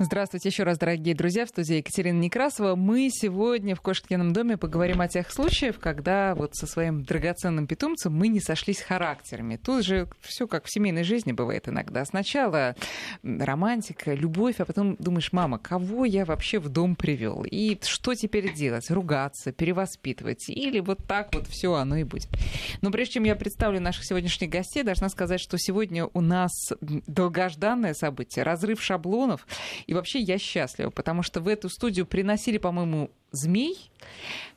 Здравствуйте еще раз, дорогие друзья, в студии Екатерина Некрасова. Мы сегодня в Кошкином доме поговорим о тех случаях, когда вот со своим драгоценным питомцем мы не сошлись характерами. Тут же все как в семейной жизни бывает иногда. Сначала романтика, любовь, а потом думаешь, мама, кого я вообще в дом привел? И что теперь делать? Ругаться, перевоспитывать? Или вот так вот все оно и будет? Но прежде чем я представлю наших сегодняшних гостей, должна сказать, что сегодня у нас долгожданное событие, разрыв шаблонов. И вообще я счастлива, потому что в эту студию приносили, по-моему, змей,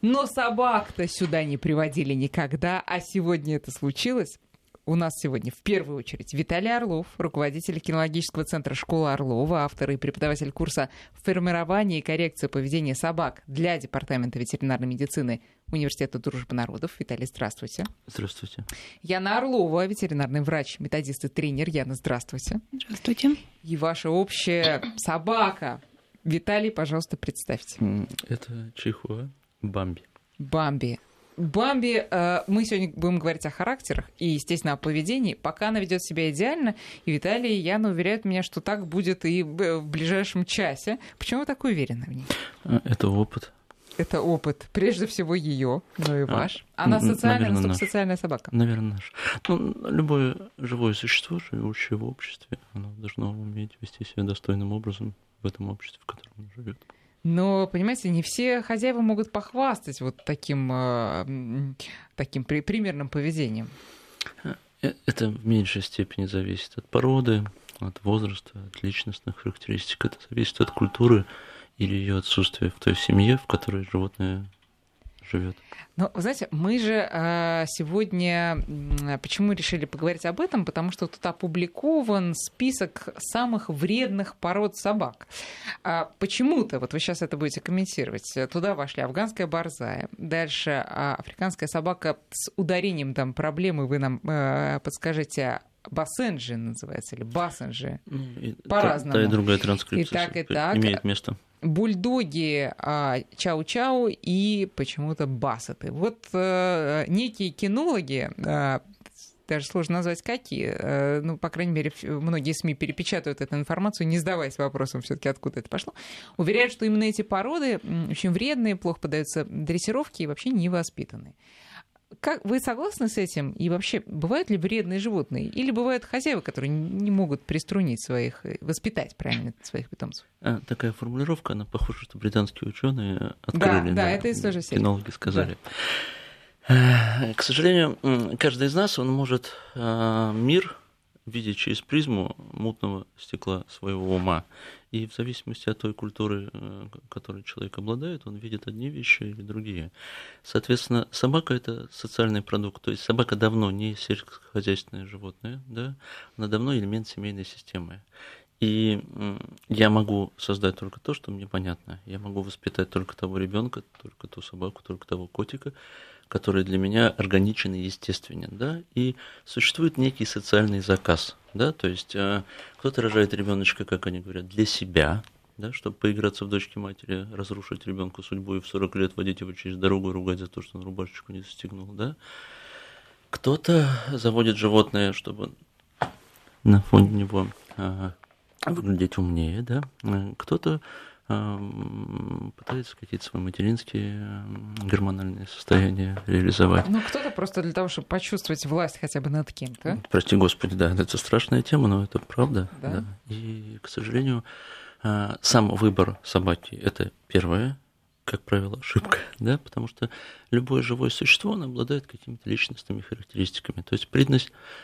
но собак-то сюда не приводили никогда, а сегодня это случилось. У нас сегодня в первую очередь Виталий Орлов, руководитель кинологического центра школы Орлова, автор и преподаватель курса «Формирование и коррекция поведения собак» для Департамента ветеринарной медицины Университета дружбы народов. Виталий, здравствуйте. Здравствуйте. Яна Орлова, ветеринарный врач, методист и тренер. Яна, здравствуйте. Здравствуйте. И ваша общая собака. Виталий, пожалуйста, представьте. Это Чихуа Бамби. Бамби. Бамби, э, мы сегодня будем говорить о характерах и, естественно, о поведении. Пока она ведет себя идеально, и Виталий и Яна уверяют меня, что так будет и в ближайшем часе. Почему вы так уверены в ней? А, это опыт. Это опыт, прежде всего ее, но и ваш. Она социальная, наверное, социальная собака. Наверное, наш. Ну, любое живое существо, живущее в обществе, оно должно уметь вести себя достойным образом в этом обществе, в котором оно живет. Но, понимаете, не все хозяева могут похвастать вот таким, э, таким примерным поведением. Э, это в меньшей степени зависит от породы, от возраста, от личностных характеристик. Это зависит от культуры или ее отсутствия в той семье, в которой животное живет. Ну, знаете, мы же э, сегодня почему решили поговорить об этом? Потому что тут опубликован список самых вредных пород собак. А почему-то, вот вы сейчас это будете комментировать, туда вошли афганская борзая, дальше а, африканская собака с ударением там проблемы, вы нам э, подскажите, Бассенджи называется, или Бассенджи. Ну, По-разному. Та, та и другая транскрипция и так, и так. имеет место бульдоги а, чау-чау и почему-то бассеты. Вот а, некие кинологи, а, даже сложно назвать какие, а, ну, по крайней мере, многие СМИ перепечатывают эту информацию, не задаваясь вопросом все таки откуда это пошло, уверяют, что именно эти породы очень вредные, плохо поддаются дрессировке и вообще невоспитанные. Как, вы согласны с этим? И вообще, бывают ли вредные животные? Или бывают хозяева, которые не могут приструнить своих, э, воспитать правильно своих питомцев? А, такая формулировка, она похожа, что британские ученые открыли. Да, да, это из той же серии. Кинологи сказали. Да. К сожалению, каждый из нас, он может а, мир видеть через призму мутного стекла своего ума. И в зависимости от той культуры, э, которой человек обладает, он видит одни вещи или другие. Соответственно, собака это социальный продукт. То есть собака давно не сельскохозяйственное животное, да, она давно элемент семейной системы. И я могу создать только то, что мне понятно. Я могу воспитать только того ребенка, только ту собаку, только того котика, который для меня органичен и естественен, да, и существует некий социальный заказ, да, то есть э, кто-то рожает ребеночка, как они говорят, для себя, да, чтобы поиграться в дочке матери, разрушить ребенку судьбу и в 40 лет водить его через дорогу и ругать за то, что он рубашечку не застегнул, да. Кто-то заводит животное, чтобы на фоне него э, выглядеть умнее, да. Э, кто-то пытается какие-то свои материнские гормональные состояния реализовать. Ну, кто-то просто для того, чтобы почувствовать власть хотя бы над кем-то. Прости господи, да, это страшная тема, но это правда. Да? Да. И, к сожалению, а, сам выбор собаки – это первое, как правило, ошибка, да, потому что любое живое существо, оно обладает какими-то личностными характеристиками. То есть признак,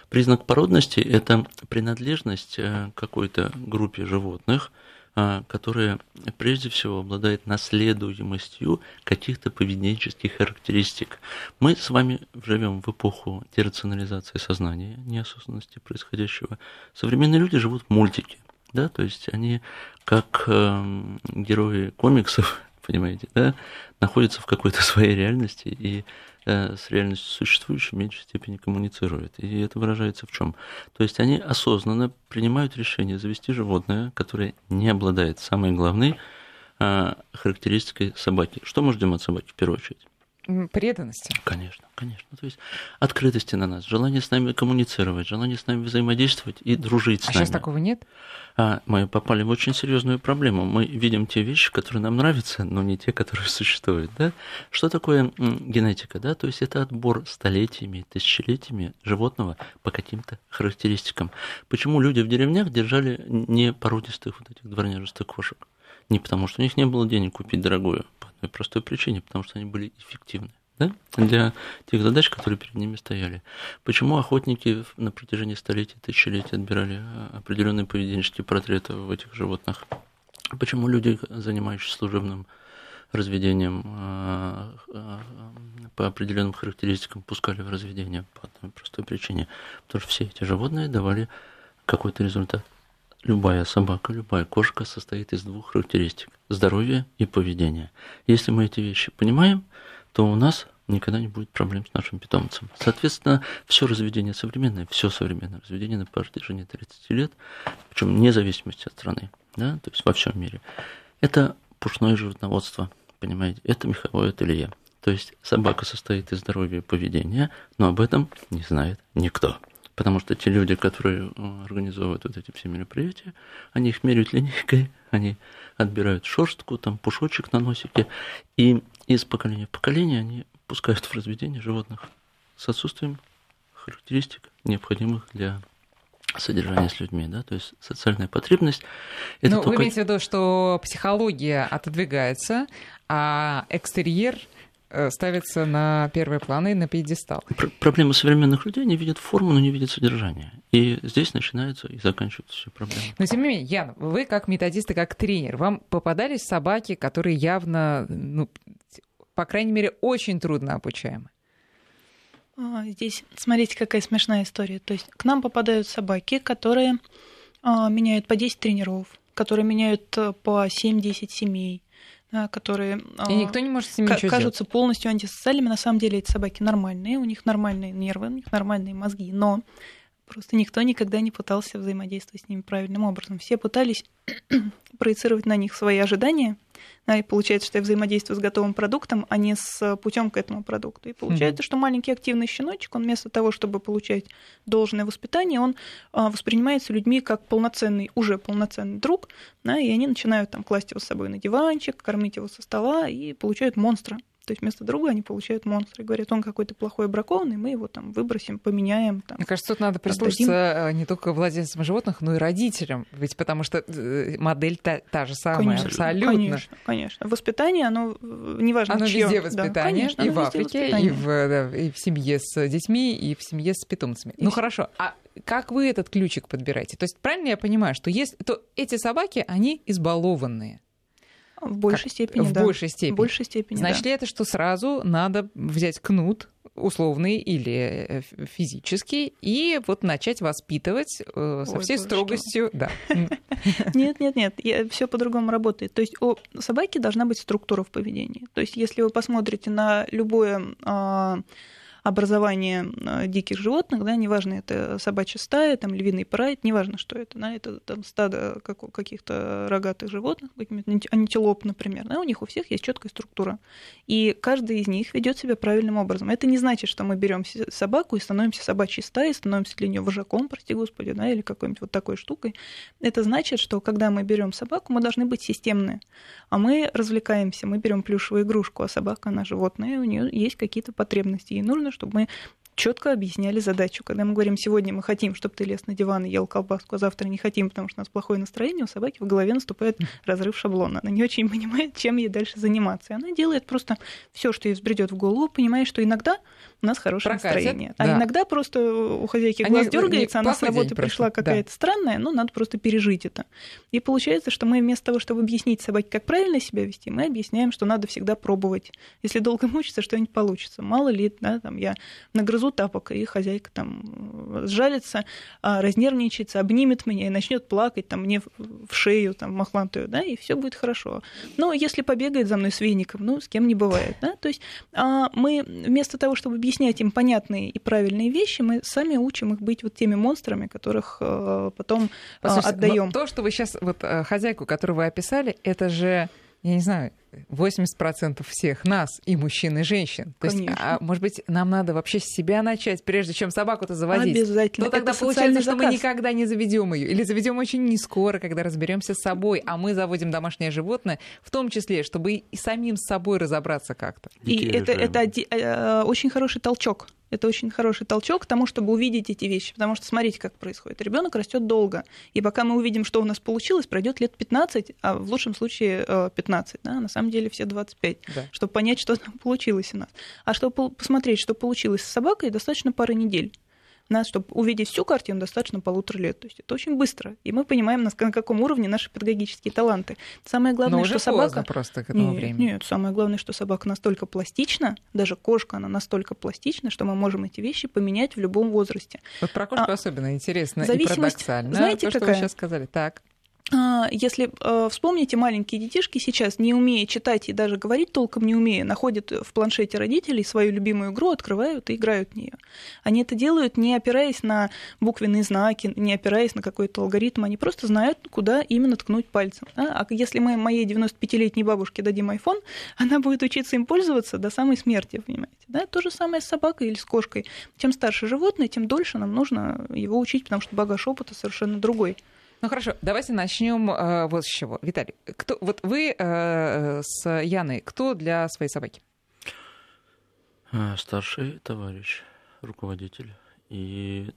признак породности – это принадлежность э, какой-то группе животных – которая прежде всего обладает наследуемостью каких-то поведенческих характеристик. Мы с вами живем в эпоху дерационализации сознания, неосознанности происходящего. Современные люди живут в мультике, да, то есть они как э, герои комиксов, понимаете, да, находятся в какой-то своей реальности и с реальностью существующей в меньшей степени коммуницируют. И это выражается в чем? То есть они осознанно принимают решение завести животное, которое не обладает самой главной э, характеристикой собаки. Что мы ждем от собаки в первую очередь? Преданности. Конечно, конечно. То есть открытости на нас, желание с нами коммуницировать, желание с нами взаимодействовать и дружить с а нами. сейчас такого нет? А мы попали в очень серьезную проблему. Мы видим те вещи, которые нам нравятся, но не те, которые существуют. Да? Что такое генетика? Да? То есть это отбор столетиями, тысячелетиями животного по каким-то характеристикам. Почему люди в деревнях держали не породистых вот этих дворняжестых кошек? Не потому, что у них не было денег купить дорогую, по одной простой причине, потому что они были эффективны да, для тех задач, которые перед ними стояли. Почему охотники на протяжении столетий, тысячелетий отбирали а, определенные поведенческие портреты в этих животных? Почему люди, занимающиеся служебным разведением а, а, по определенным характеристикам пускали в разведение по одной простой причине? Потому что все эти животные давали какой-то результат. Любая собака, любая кошка состоит из двух характеристик – здоровья и поведения. Если мы эти вещи понимаем, то у нас никогда не будет проблем с нашим питомцем. Соответственно, все разведение современное, все современное разведение на протяжении 30 лет, причем вне зависимости от страны, да, то есть во всем мире, это пушное животноводство, понимаете, это меховое ателье. То есть собака состоит из здоровья и поведения, но об этом не знает никто. Потому что те люди, которые э, организовывают вот эти все мероприятия, они их меряют линейкой, они отбирают шерстку, там пушочек на носике, и из поколения в поколение они пускают в разведение животных с отсутствием характеристик, необходимых для содержания с людьми, да, то есть социальная потребность. Это ну, только... вы имеете в виду, что психология отодвигается, а экстерьер ставится на первый план и на пьедестал. Проблема современных людей, они видят форму, но не видят содержание. И здесь начинаются и заканчиваются все проблемы. Но тем не менее, Ян, вы как методист и как тренер, вам попадались собаки, которые явно, ну, по крайней мере, очень трудно обучаемы? А, здесь, смотрите, какая смешная история. То есть к нам попадают собаки, которые а, меняют по 10 тренеров, которые меняют э, по 7-10 семей, которые и никто не может с ними к- кажутся полностью антисоциальными. На самом деле эти собаки нормальные, у них нормальные нервы, у них нормальные мозги, но просто никто никогда не пытался взаимодействовать с ними правильным образом. Все пытались проецировать на них свои ожидания, да, и получается, что я взаимодействую с готовым продуктом, а не с путем к этому продукту. И получается, mm-hmm. что маленький активный щеночек, он вместо того, чтобы получать должное воспитание, он а, воспринимается людьми как полноценный, уже полноценный друг, да, и они начинают там класть его с собой на диванчик, кормить его со стола и получают монстра. То есть вместо друга они получают монстра. И говорят, он какой-то плохой бракованный, мы его там выбросим, поменяем. Там, Мне кажется, тут надо прислушаться отдадим. не только владельцам животных, но и родителям. Ведь потому что э, модель та, та же самая, конечно, абсолютно. Конечно, конечно. Воспитание, оно э, неважно Оно чьё. везде воспитание, да, конечно, и в Африке, и в, да, и в семье с детьми, и в семье с питомцами. И ну все. хорошо, а как вы этот ключик подбираете? То есть правильно я понимаю, что есть, то эти собаки, они избалованные. В большей как, степени, в да. большей степени. В большей степени, Значит да. ли это, что сразу надо взять кнут условный или э, физический и вот начать воспитывать э, со Ой, всей строгостью, да. Нет, нет, нет, все по-другому работает. То есть у собаки должна быть структура в поведении. То есть если вы посмотрите на любое а, образование э, диких животных, да, неважно, это собачья стая, там львиный прайд, неважно, что это, да, это там стадо каких-то рогатых животных, антилоп, например, да, у них у всех есть четкая структура. И каждый из них ведет себя правильным образом. Это не значит, что мы берем собаку и становимся собачьей стаей, становимся для нее вожаком, прости господи, да, или какой-нибудь вот такой штукой. Это значит, что когда мы берем собаку, мы должны быть системные. А мы развлекаемся, мы берем плюшевую игрушку, а собака, она животное, у нее есть какие-то потребности. Ей нужно, чтобы мы четко объясняли задачу. Когда мы говорим, сегодня мы хотим, чтобы ты лез на диван и ел колбаску, а завтра не хотим, потому что у нас плохое настроение, у собаки в голове наступает разрыв шаблона. Она не очень понимает, чем ей дальше заниматься. И она делает просто все, что ей взбредет в голову, понимая, что иногда у нас хорошее Прокатит, настроение. А да. иногда просто у хозяйки глаз дергается, она с работы пришла какая-то да. странная, но надо просто пережить это. И получается, что мы вместо того, чтобы объяснить собаке, как правильно себя вести, мы объясняем, что надо всегда пробовать. Если долго мучиться, что-нибудь получится. Мало ли, да, там я нагрызу тапок, и хозяйка там сжалится, а, разнервничается, обнимет меня и начнет плакать там мне в шею, там, мохлантую, да, и все будет хорошо. Но если побегает за мной с веником, ну, с кем не бывает, да, то есть а, мы вместо того, чтобы объяснить объяснять им понятные и правильные вещи, мы сами учим их быть вот теми монстрами, которых э, потом э, отдаем. То, что вы сейчас, вот э, хозяйку, которую вы описали, это же, я не знаю, 80% всех нас, и мужчин, и женщин. То есть, а, может быть, нам надо вообще с себя начать, прежде чем собаку-то заводить. Обязательно. То тогда Это получается, что мы никогда не заведем ее. Или заведем очень не скоро, когда разберемся с собой. А мы заводим домашнее животное, в том числе, чтобы и самим с собой разобраться как-то. И это, это э, очень хороший толчок это очень хороший толчок к тому, чтобы увидеть эти вещи. Потому что смотрите, как происходит. Ребенок растет долго. И пока мы увидим, что у нас получилось, пройдет лет 15, а в лучшем случае 15, э, да, на самом деле все 25, да. чтобы понять, что там получилось у нас. А чтобы посмотреть, что получилось с собакой, достаточно пары недель нас, чтобы увидеть всю картину, достаточно полутора лет. То есть это очень быстро. И мы понимаем, на каком уровне наши педагогические таланты. Самое главное, Но что собака... просто к этому нет, времени. Нет, самое главное, что собака настолько пластична, даже кошка, она настолько пластична, что мы можем эти вещи поменять в любом возрасте. Вот про кошку а, особенно интересно и парадоксально. Знаете, то, какая? что вы сейчас сказали. Так. А, если э, вспомните, маленькие детишки сейчас, не умея читать и даже говорить толком не умея, находят в планшете родителей свою любимую игру, открывают и играют в нее. Они это делают, не опираясь на буквенные знаки, не опираясь на какой-то алгоритм, они просто знают, куда именно ткнуть пальцем. А если мы моей 95-летней бабушке дадим iPhone, она будет учиться им пользоваться до самой смерти, понимаете? Да? То же самое с собакой или с кошкой. Чем старше животное, тем дольше нам нужно его учить, потому что багаж опыта совершенно другой. Ну хорошо, давайте начнем э, вот с чего. Виталий, кто, вот вы э, с Яной, кто для своей собаки? А, старший товарищ, руководитель и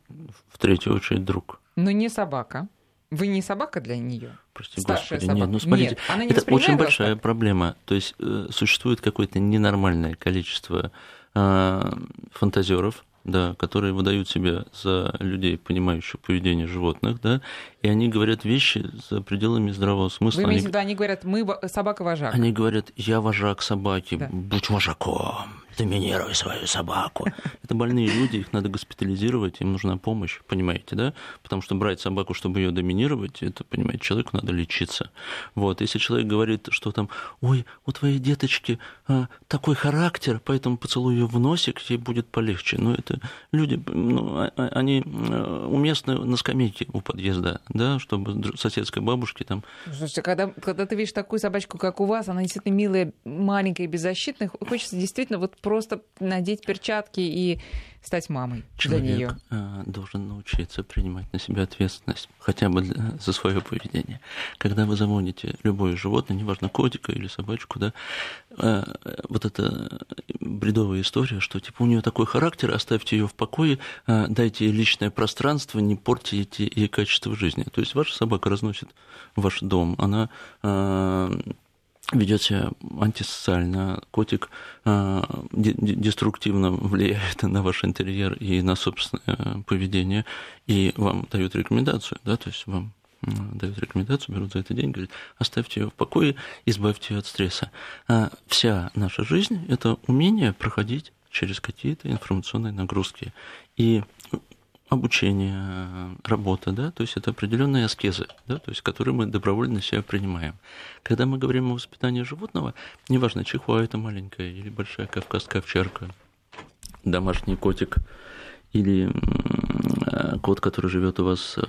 в третью очередь друг. Но не собака. Вы не собака для нее? Прости, Старшая господи, собака. нет, ну смотрите, нет, она не это очень большая так? проблема. То есть э, существует какое-то ненормальное количество э, фантазеров, да, которые выдают себя за людей, понимающих поведение животных, да, и они говорят вещи за пределами здравого смысла. Вы имеете в виду, они говорят, мы собака-вожак. Они говорят, я вожак собаки, да. будь вожаком доминируй свою собаку. Это больные люди, их надо госпитализировать, им нужна помощь, понимаете, да? Потому что брать собаку, чтобы ее доминировать, это, понимаете, человеку надо лечиться. Вот, если человек говорит, что там, ой, у твоей деточки а, такой характер, поэтому поцелуй ее в носик, ей будет полегче. Но это люди, ну, а, а, они а, уместны на скамейке у подъезда, да, чтобы соседской бабушке там... Слушайте, когда, когда ты видишь такую собачку, как у вас, она действительно милая, маленькая, беззащитная, хочется действительно вот просто надеть перчатки и стать мамой Человек для нее. Э, должен научиться принимать на себя ответственность хотя бы для, за свое поведение. Когда вы заводите любое животное, неважно котика или собачку, да, э, вот эта бредовая история, что типа у нее такой характер, оставьте ее в покое, э, дайте ей личное пространство, не портите ей качество жизни. То есть ваша собака разносит ваш дом, она ведет себя антисоциально, котик э, деструктивно влияет на ваш интерьер и на собственное поведение, и вам дают рекомендацию, да, то есть вам дают рекомендацию, берут за это деньги, говорят, оставьте ее в покое, избавьте ее от стресса. А вся наша жизнь – это умение проходить через какие-то информационные нагрузки. И обучение, работа, да, то есть это определенные аскезы, да, то есть которые мы добровольно себя принимаем. Когда мы говорим о воспитании животного, неважно, чихуа это маленькая или большая кавказская овчарка, домашний котик или кот, который живет у вас э,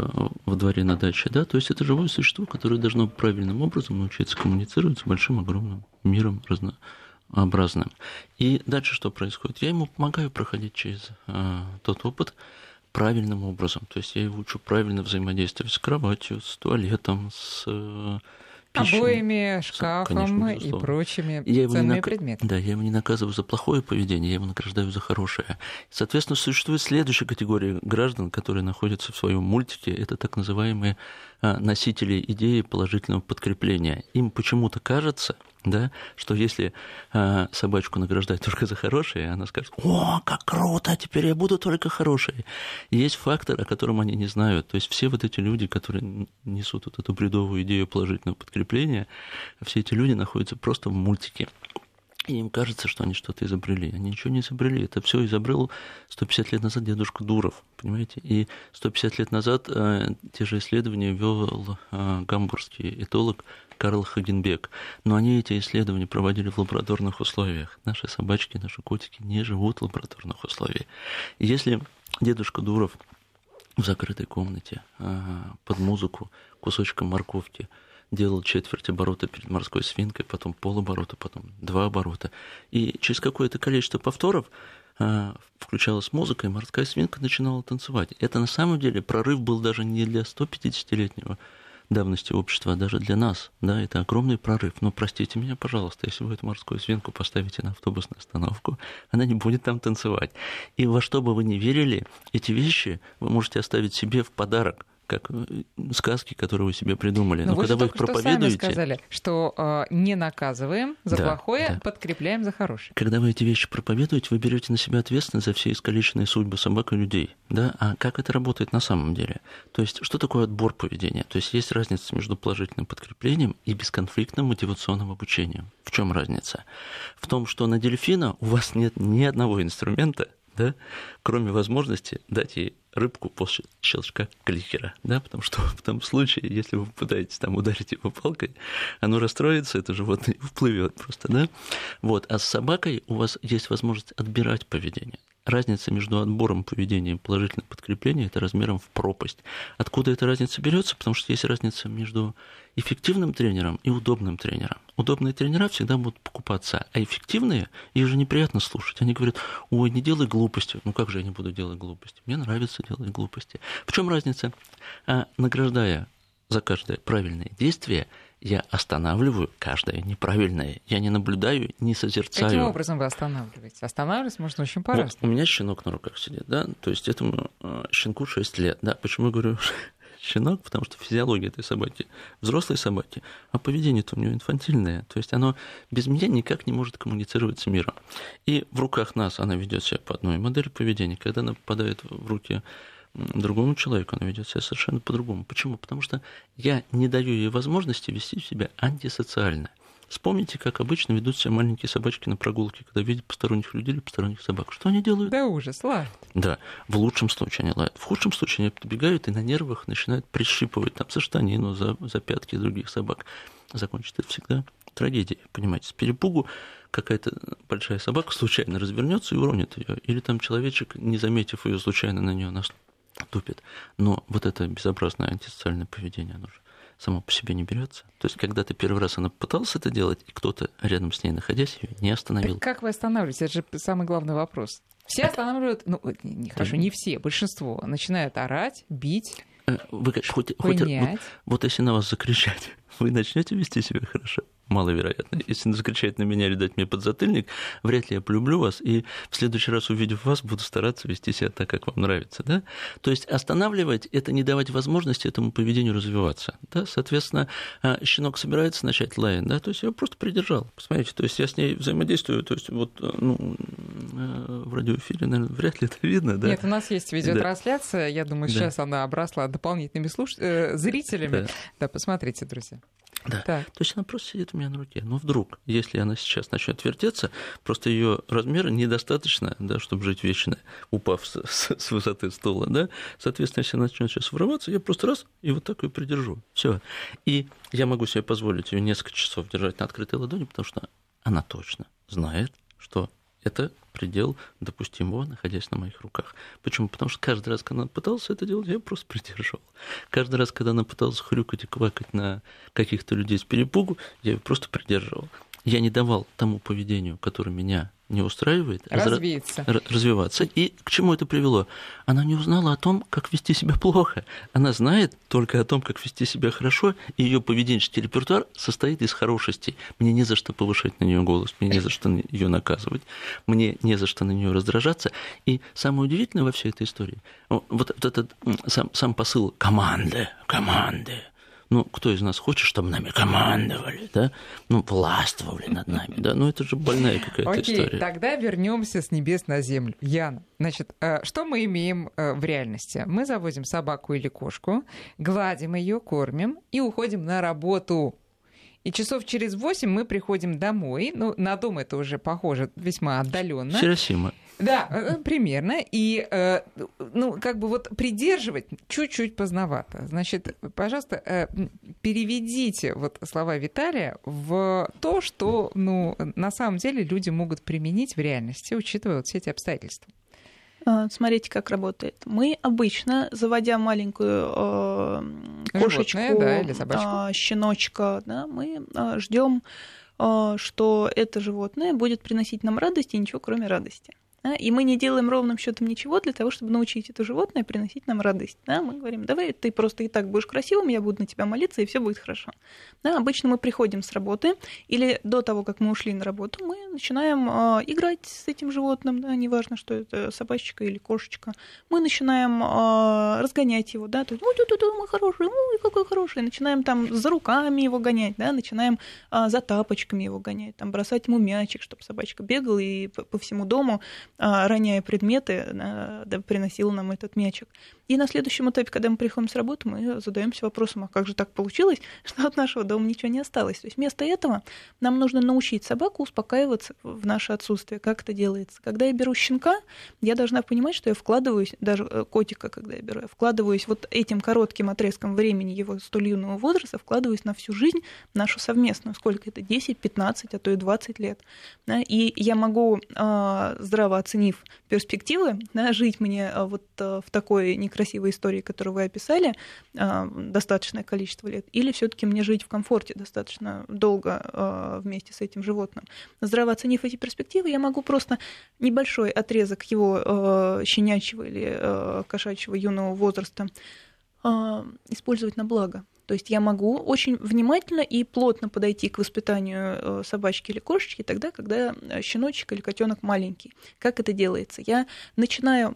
во дворе на даче, да, то есть это живое существо, которое должно правильным образом научиться коммуницировать с большим огромным миром разнообразным. И дальше что происходит? Я ему помогаю проходить через э, тот опыт, правильным образом. То есть я его учу правильно взаимодействовать с кроватью, с туалетом, с э, пищей. Обоями, шкафом Конечно, и прочими я его ценными нак... предметами. Да, я его не наказываю за плохое поведение, я его награждаю за хорошее. Соответственно, существует следующая категория граждан, которые находятся в своем мультике. Это так называемые а, носители идеи положительного подкрепления. Им почему-то кажется, да, что если а, собачку награждать только за хорошее, она скажет, о, как круто, теперь я буду только хорошей. есть фактор, о котором они не знают. То есть все вот эти люди, которые несут вот эту бредовую идею положительного подкрепления, все эти люди находятся просто в мультике. И им кажется, что они что-то изобрели. Они ничего не изобрели. Это все изобрел 150 лет назад дедушка Дуров, понимаете? И 150 лет назад э, те же исследования вел э, гамбургский этолог Карл Хагенбек. Но они эти исследования проводили в лабораторных условиях. Наши собачки, наши котики не живут в лабораторных условиях. И если дедушка Дуров в закрытой комнате э, под музыку кусочком морковки делал четверть оборота перед морской свинкой, потом полоборота, потом два оборота. И через какое-то количество повторов а, включалась музыка, и морская свинка начинала танцевать. Это на самом деле прорыв был даже не для 150-летнего давности общества, а даже для нас. Да, это огромный прорыв. Но простите меня, пожалуйста, если вы эту морскую свинку поставите на автобусную остановку, она не будет там танцевать. И во что бы вы ни верили, эти вещи вы можете оставить себе в подарок как э, сказки, которые вы себе придумали. Но, Но когда вы их проповедуете... Сами сказали, что э, не наказываем за да, плохое, да. подкрепляем за хорошее. Когда вы эти вещи проповедуете, вы берете на себя ответственность за все искалеченные судьбы собак и людей. Да? А как это работает на самом деле? То есть, что такое отбор поведения? То есть, есть разница между положительным подкреплением и бесконфликтным мотивационным обучением. В чем разница? В том, что на дельфина у вас нет ни одного инструмента, да, кроме возможности дать ей рыбку после щелчка кликера, да, потому что в том случае, если вы пытаетесь там ударить его палкой, оно расстроится, это животное вплывет просто, да. Вот, а с собакой у вас есть возможность отбирать поведение. Разница между отбором поведения и положительным подкреплением – это размером в пропасть. Откуда эта разница берется? Потому что есть разница между эффективным тренером и удобным тренером. Удобные тренера всегда будут покупаться, а эффективные, их же неприятно слушать. Они говорят, ой, не делай глупости. Ну как же я не буду делать глупости? Мне нравится делать глупости. В чем разница? А, награждая за каждое правильное действие, я останавливаю каждое неправильное. Я не наблюдаю, не созерцаю. Каким образом вы останавливаете? Останавливать можно очень по-разному. Вот у меня щенок на руках сидит, да, то есть этому э, щенку 6 лет, да. Почему я говорю щенок? Потому что физиология этой собаки взрослой собаки, а поведение-то у нее инфантильное. То есть оно без меня никак не может коммуницировать с миром. И в руках нас она ведет себя по одной модели поведения. Когда она попадает в руки другому человеку, она ведет себя совершенно по-другому. Почему? Потому что я не даю ей возможности вести себя антисоциально. Вспомните, как обычно ведут себя маленькие собачки на прогулке, когда видят посторонних людей или посторонних собак. Что они делают? Да ужас, лают. Да, в лучшем случае они лают. В худшем случае они подбегают и на нервах начинают прищипывать там за штанину, за, за пятки других собак. Закончится это всегда трагедией, понимаете. С перепугу какая-то большая собака случайно развернется и уронит ее. Или там человечек, не заметив ее, случайно на нее тупит. Но вот это безобразное антисоциальное поведение, оно же само по себе не берется. То есть, когда ты первый раз она пыталась это делать, и кто-то рядом с ней, находясь, ее не остановил. Так как вы останавливаете? Это же самый главный вопрос. Все останавливают, ну, не, хорошо, не все, большинство начинают орать, бить. Э, вы хоть, хоть, вот, вот если на вас закричать, вы начнете вести себя хорошо маловероятно. Если закричать на меня или дать мне подзатыльник, вряд ли я полюблю вас, и в следующий раз, увидев вас, буду стараться вести себя так, как вам нравится. Да? То есть останавливать – это не давать возможности этому поведению развиваться. Да? Соответственно, а, щенок собирается начать лаять, да? то есть я его просто придержал. Посмотрите, то есть я с ней взаимодействую, то есть вот э, ну, э, в радиоэфире, наверное, вряд ли это видно. Да? Нет, у нас есть видеотрансляция, да. я думаю, сейчас да. она обросла дополнительными слуш... э, зрителями. Да. да, посмотрите, друзья. Да. Так. То есть она просто сидит у меня на руке. Но вдруг, если она сейчас начнет вертеться, просто ее размера недостаточно, да, чтобы жить вечно, упав с, с, с высоты стула, да. Соответственно, если она начнет сейчас врываться, я просто раз и вот так ее придержу. Все. И я могу себе позволить ее несколько часов держать на открытой ладони, потому что она точно знает, что это предел допустимого, находясь на моих руках. Почему? Потому что каждый раз, когда она пыталась это делать, я просто придерживал. Каждый раз, когда она пыталась хрюкать и квакать на каких-то людей с перепугу, я ее просто придерживал. Я не давал тому поведению, которое меня не устраивает, Развиться. Развиваться. И к чему это привело? Она не узнала о том, как вести себя плохо. Она знает только о том, как вести себя хорошо, и ее поведенческий репертуар состоит из хорошестей. Мне не за что повышать на нее голос, мне не за что ее наказывать, мне не за что на нее раздражаться. И самое удивительное во всей этой истории, вот этот сам, сам посыл команды, команды, ну, кто из нас хочет, чтобы нами командовали, да? Ну, властвовали над нами, да? Ну, это же больная какая-то Окей, история. тогда вернемся с небес на землю. Яна, значит, э, что мы имеем э, в реальности? Мы заводим собаку или кошку, гладим ее, кормим и уходим на работу. И часов через восемь мы приходим домой. Ну, на дом это уже похоже весьма отдаленно. Хиросима. Да, э, примерно. И, э, ну, как бы вот придерживать чуть-чуть поздновато. Значит, пожалуйста, э, переведите вот слова Виталия в то, что, ну, на самом деле люди могут применить в реальности, учитывая вот все эти обстоятельства. А, смотрите, как работает. Мы обычно, заводя маленькую э, кошечку, Животное, да, или собачку. э, щеночка, да, мы э, ждем, э, что это животное будет приносить нам радость и ничего кроме радости. Да? И мы не делаем ровным счетом ничего для того, чтобы научить это животное приносить нам радость. Да? Мы говорим, давай ты просто и так будешь красивым, я буду на тебя молиться, и все будет хорошо. Да? Обычно мы приходим с работы, или до того, как мы ушли на работу, мы начинаем э, играть с этим животным, да? неважно, что это собачка или кошечка. Мы начинаем э, разгонять его, да, то есть, ой, ту -ту -ту, мы хороший, ой, какой хороший. Начинаем там за руками его гонять, да, начинаем э, за тапочками его гонять, там бросать ему мячик, чтобы собачка бегала и по, по всему дому роняя предметы, да, приносила нам этот мячик. И на следующем этапе, когда мы приходим с работы, мы задаемся вопросом, а как же так получилось, что от нашего дома ничего не осталось. То есть вместо этого нам нужно научить собаку успокаиваться в наше отсутствие. Как это делается? Когда я беру щенка, я должна понимать, что я вкладываюсь, даже э, котика, когда я беру, я вкладываюсь вот этим коротким отрезком времени его столь юного возраста, вкладываюсь на всю жизнь нашу совместную. Сколько это? 10, 15, а то и 20 лет. И я могу, а, здраво оценив перспективы, да, жить мне а, вот а, в такой некрасивой истории, которую вы описали, достаточное количество лет, или все-таки мне жить в комфорте достаточно долго вместе с этим животным. Здраво оценив эти перспективы, я могу просто небольшой отрезок его щенячьего или кошачьего юного возраста использовать на благо. То есть я могу очень внимательно и плотно подойти к воспитанию э, собачки или кошечки тогда, когда щеночек или котенок маленький. Как это делается? Я начинаю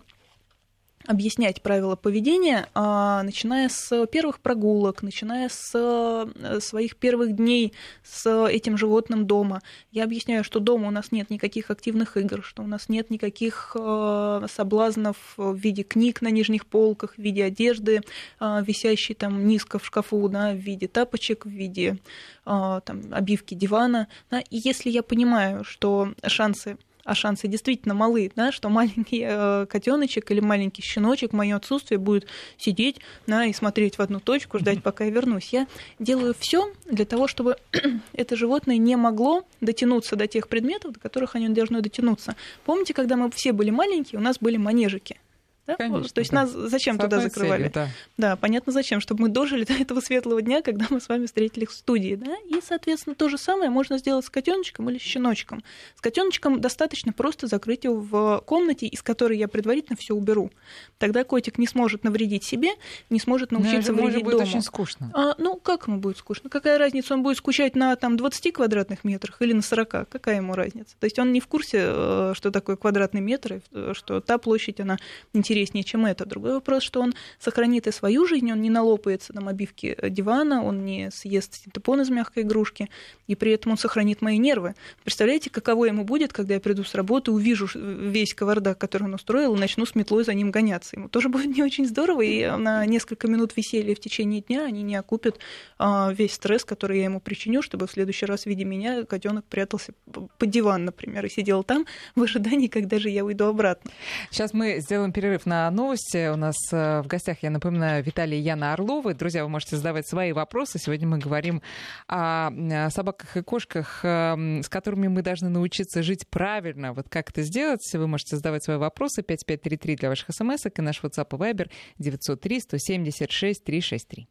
объяснять правила поведения, а, начиная с первых прогулок, начиная с э, своих первых дней с этим животным дома. Я объясняю, что дома у нас нет никаких активных игр, что у нас нет никаких э, соблазнов в виде книг на нижних полках, в виде одежды, э, висящей там низко в шкафу, да, в виде тапочек, в виде там, обивки дивана. Да. И если я понимаю, что шансы а шансы действительно малы, да, что маленький э, котеночек или маленький щеночек в мое отсутствие будет сидеть да, и смотреть в одну точку, ждать, пока я вернусь. Я делаю все для того, чтобы это животное не могло дотянуться до тех предметов, до которых они должны дотянуться. Помните, когда мы все были маленькие, у нас были манежики. Да? Конечно, То есть да. нас зачем туда закрывали? Целью, да. да, понятно зачем, чтобы мы дожили до этого светлого дня, когда мы с вами встретились в студии. Да? И, соответственно, то же самое можно сделать с котеночком или щеночком. С котеночком достаточно просто закрыть его в комнате, из которой я предварительно все уберу. Тогда котик не сможет навредить себе, не сможет научиться Но вредить будет дому. очень скучно. А, ну, как ему будет скучно? Какая разница, он будет скучать на там, 20 квадратных метрах или на 40? Какая ему разница? То есть он не в курсе, э, что такое квадратный метр, и что та площадь, она интересна интереснее, чем это. Другой вопрос, что он сохранит и свою жизнь, он не налопается на обивке дивана, он не съест синтепон из мягкой игрушки, и при этом он сохранит мои нервы. Представляете, каково ему будет, когда я приду с работы, увижу весь кавардак, который он устроил, и начну с метлой за ним гоняться. Ему тоже будет не очень здорово, и на несколько минут веселья в течение дня они не окупят а, весь стресс, который я ему причиню, чтобы в следующий раз, видя меня, котенок прятался под диван, например, и сидел там в ожидании, когда же я уйду обратно. Сейчас мы сделаем перерыв на новости. У нас э, в гостях, я напоминаю, Виталий и Яна Орловы. Друзья, вы можете задавать свои вопросы. Сегодня мы говорим о собаках и кошках, эм, с которыми мы должны научиться жить правильно. Вот как это сделать? Вы можете задавать свои вопросы. 5533 для ваших смс и наш WhatsApp и Viber 903 176 363.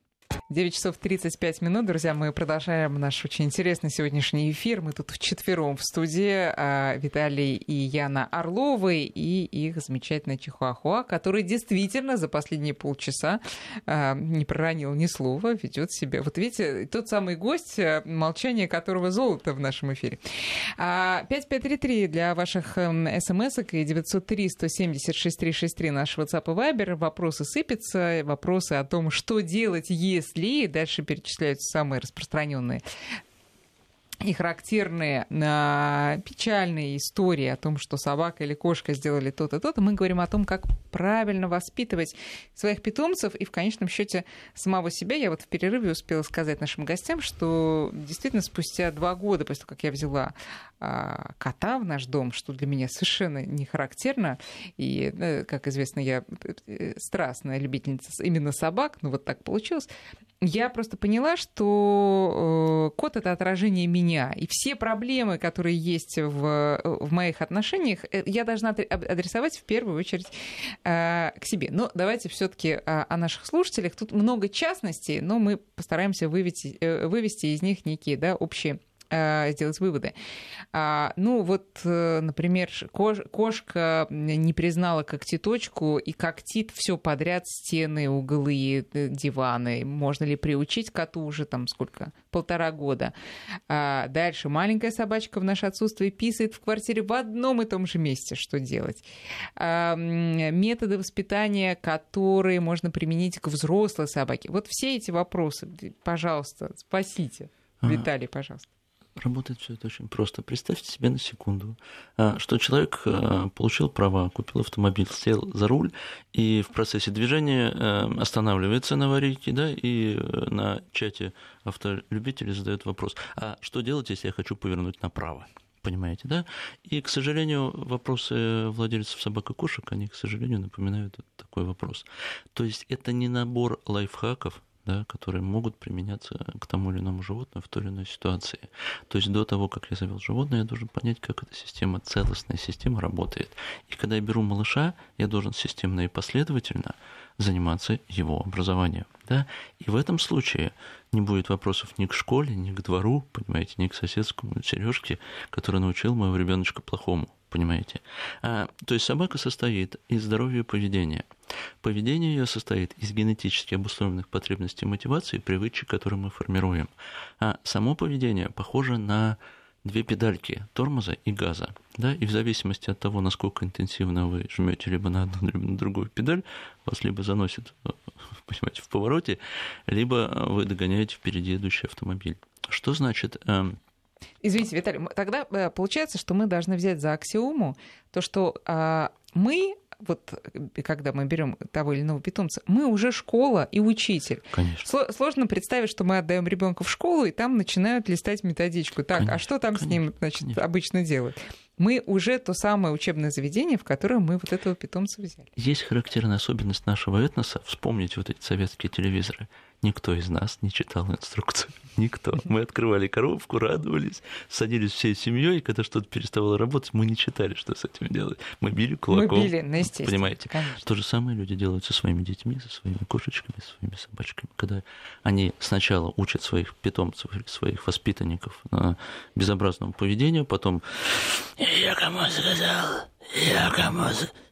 9 часов 35 минут, друзья, мы продолжаем наш очень интересный сегодняшний эфир. Мы тут вчетвером в студии. А, Виталий и Яна Орловы и их замечательная Чихуахуа, который действительно за последние полчаса а, не проронил ни слова, ведет себя. Вот видите, тот самый гость, э, молчание которого золото в нашем эфире. 5533 а, для ваших эм, смс и 903 176 363 наш WhatsApp и Viber. Вопросы сыпятся, вопросы о том, что делать, если числе, и дальше перечисляются самые распространенные и характерные э, печальные истории о том, что собака или кошка сделали то-то, то-то, мы говорим о том, как правильно воспитывать своих питомцев и в конечном счете самого себя. Я вот в перерыве успела сказать нашим гостям, что действительно спустя два года после того, как я взяла а, кота в наш дом, что для меня совершенно не характерно. И, э, как известно, я э, страстная любительница именно собак, но вот так получилось. Я просто поняла, что э, кот это отражение меня. И все проблемы, которые есть в, в моих отношениях, я должна адресовать в первую очередь к себе. Но давайте все-таки о наших слушателях. Тут много частностей, но мы постараемся вывести, вывести из них некие да, общие Э, сделать выводы. А, ну, вот, э, например, кошка не признала когтеточку и когтит все подряд стены, углы, э, диваны. Можно ли приучить коту уже там сколько? Полтора года. А дальше маленькая собачка в наше отсутствие писает в квартире в одном и том же месте. Что делать? А, методы воспитания, которые можно применить к взрослой собаке. Вот все эти вопросы, пожалуйста, спасите. Виталий, пожалуйста. Работает все это очень просто. Представьте себе на секунду, а, что человек а, получил права, купил автомобиль, сел за руль и в процессе движения а, останавливается на аварийке, да, и э, на чате автолюбителей задает вопрос, а что делать, если я хочу повернуть направо? Понимаете, да? И, к сожалению, вопросы владельцев собак и кошек, они, к сожалению, напоминают такой вопрос. То есть это не набор лайфхаков, да, которые могут применяться к тому или иному животному в той или иной ситуации. То есть до того, как я завел животное, я должен понять, как эта система, целостная система работает. И когда я беру малыша, я должен системно и последовательно заниматься его образованием. Да? И в этом случае не будет вопросов ни к школе, ни к двору, понимаете, ни к соседскому Сережке, который научил моего ребеночка плохому понимаете? А, то есть собака состоит из здоровья и поведения. Поведение ее состоит из генетически обусловленных потребностей мотивации и привычек, которые мы формируем. А само поведение похоже на две педальки тормоза и газа. Да? И в зависимости от того, насколько интенсивно вы жмете либо на одну, либо на другую педаль, вас либо заносит понимаете, в повороте, либо вы догоняете впереди идущий автомобиль. Что значит эм, Извините, Виталий, тогда э, получается, что мы должны взять за аксиому то, что а, мы вот э, когда мы берем того или иного питомца, мы уже школа и учитель. Конечно. Сложно представить, что мы отдаем ребенка в школу, и там начинают листать методичку. Так, а конечно, а что там конечно, с ним значит, конечно. обычно делают? Мы уже то самое учебное заведение, в котором мы вот этого питомца взяли. Есть характерная особенность нашего этноса. Вспомните вот эти советские телевизоры. Никто из нас не читал инструкцию. Никто. Мы открывали коробку, радовались, садились всей семьей, когда что-то переставало работать, мы не читали, что с этим делать. Мы били кулаком. Мы били, ну, естественно. Понимаете? Конечно. То же самое люди делают со своими детьми, со своими кошечками, со своими собачками. Когда они сначала учат своих питомцев или своих воспитанников на безобразному поведению, потом «Я кому сказал? Я кому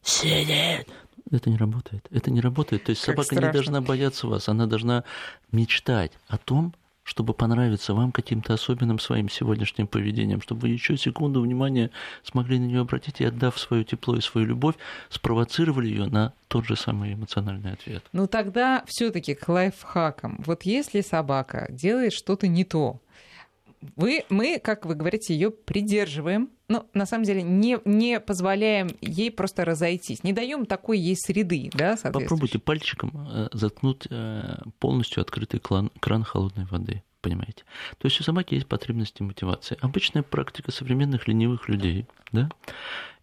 сидит?» Это не работает. Это не работает. То есть как собака страшно. не должна бояться вас, она должна мечтать о том, чтобы понравиться вам каким-то особенным своим сегодняшним поведением, чтобы вы еще секунду внимания смогли на нее обратить и, отдав свое тепло и свою любовь, спровоцировали ее на тот же самый эмоциональный ответ. Ну тогда все-таки к лайфхакам. Вот если собака делает что-то не то, вы, мы, как вы говорите, ее придерживаем, но на самом деле не, не позволяем ей просто разойтись, не даем такой ей среды, да, Попробуйте пальчиком э, заткнуть э, полностью открытый кран, кран холодной воды понимаете? То есть у собаки есть потребности мотивации. Обычная практика современных ленивых людей, да,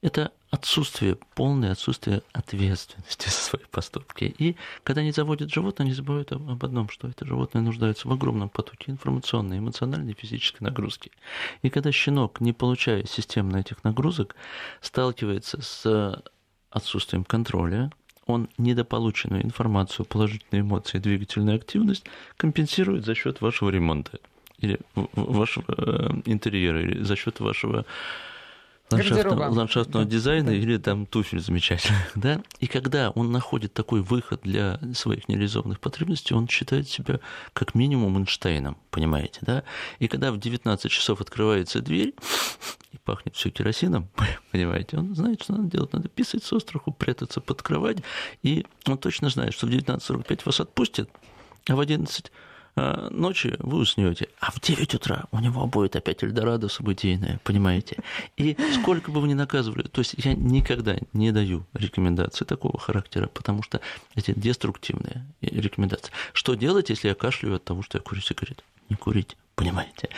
это отсутствие, полное отсутствие ответственности за свои поступки. И когда они заводят животное, они забывают об одном, что это животное нуждается в огромном потоке информационной, эмоциональной физической нагрузки. И когда щенок, не получая системно этих нагрузок, сталкивается с отсутствием контроля, он недополученную информацию, положительные эмоции, двигательную активность компенсирует за счет вашего ремонта или вашего э, интерьера, или за счет вашего ландшафтного, ландшафтного дизайна или там туфель замечательных, да. И когда он находит такой выход для своих нереализованных потребностей, он считает себя как минимум Эйнштейном, понимаете, да. И когда в 19 часов открывается дверь и пахнет все керосином, понимаете, он знает, что надо делать, надо писать с остраху, прятаться под кровать, и он точно знает, что в 19.45 вас отпустят, а в 11 Э, ночи вы уснете, а в 9 утра у него будет опять Эльдорадо событийное, понимаете? И сколько бы вы ни наказывали, то есть я никогда не даю рекомендации такого характера, потому что эти деструктивные рекомендации. Что делать, если я кашляю от того, что я курю сигарету? Не курить Понимаете?